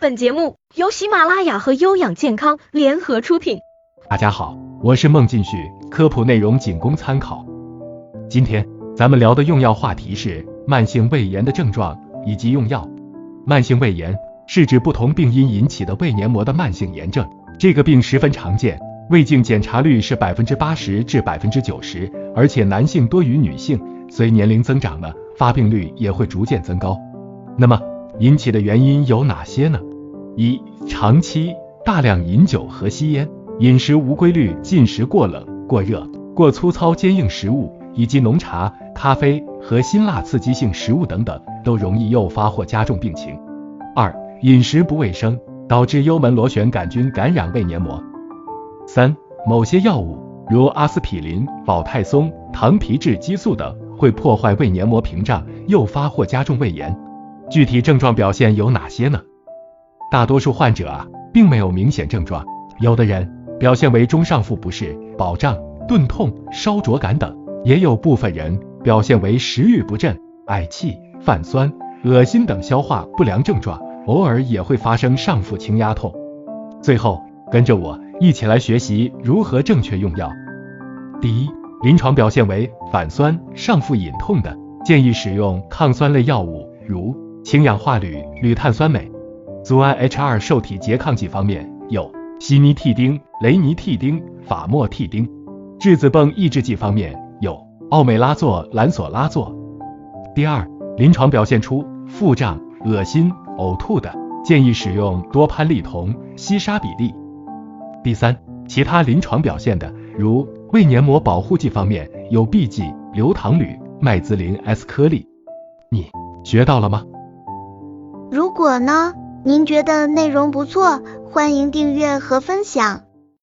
本节目由喜马拉雅和优养健康联合出品。大家好，我是孟进旭，科普内容仅供参考。今天咱们聊的用药话题是慢性胃炎的症状以及用药。慢性胃炎是指不同病因引起的胃黏膜的慢性炎症，这个病十分常见，胃镜检查率是百分之八十至百分之九十，而且男性多于女性，随年龄增长呢，发病率也会逐渐增高。那么引起的原因有哪些呢？一、长期大量饮酒和吸烟，饮食无规律，进食过冷、过热、过粗糙坚硬食物，以及浓茶、咖啡和辛辣刺激性食物等等，都容易诱发或加重病情。二、饮食不卫生，导致幽门螺旋杆菌感染胃黏膜。三、某些药物，如阿司匹林、保泰松、糖皮质激素等，会破坏胃黏膜屏障，诱发或加重胃炎。具体症状表现有哪些呢？大多数患者啊，并没有明显症状，有的人表现为中上腹不适、饱胀、钝痛、烧灼感等，也有部分人表现为食欲不振、嗳气、泛酸、恶心等消化不良症状，偶尔也会发生上腹轻压痛。最后，跟着我一起来学习如何正确用药。第一，临床表现为反酸、上腹隐痛的，建议使用抗酸类药物，如氢氧化铝、铝碳酸镁。阻胺 H2 受体拮抗剂方面有西尼替丁、雷尼替丁、法莫替丁；质子泵抑制剂方面有奥美拉唑、兰索拉唑。第二，临床表现出腹胀、恶心、呕吐的，建议使用多潘利酮、西沙比利。第三，其他临床表现的，如胃黏膜保护剂方面有 B 剂、硫糖铝、麦滋林 S 颗粒。你学到了吗？如果呢？您觉得内容不错，欢迎订阅和分享。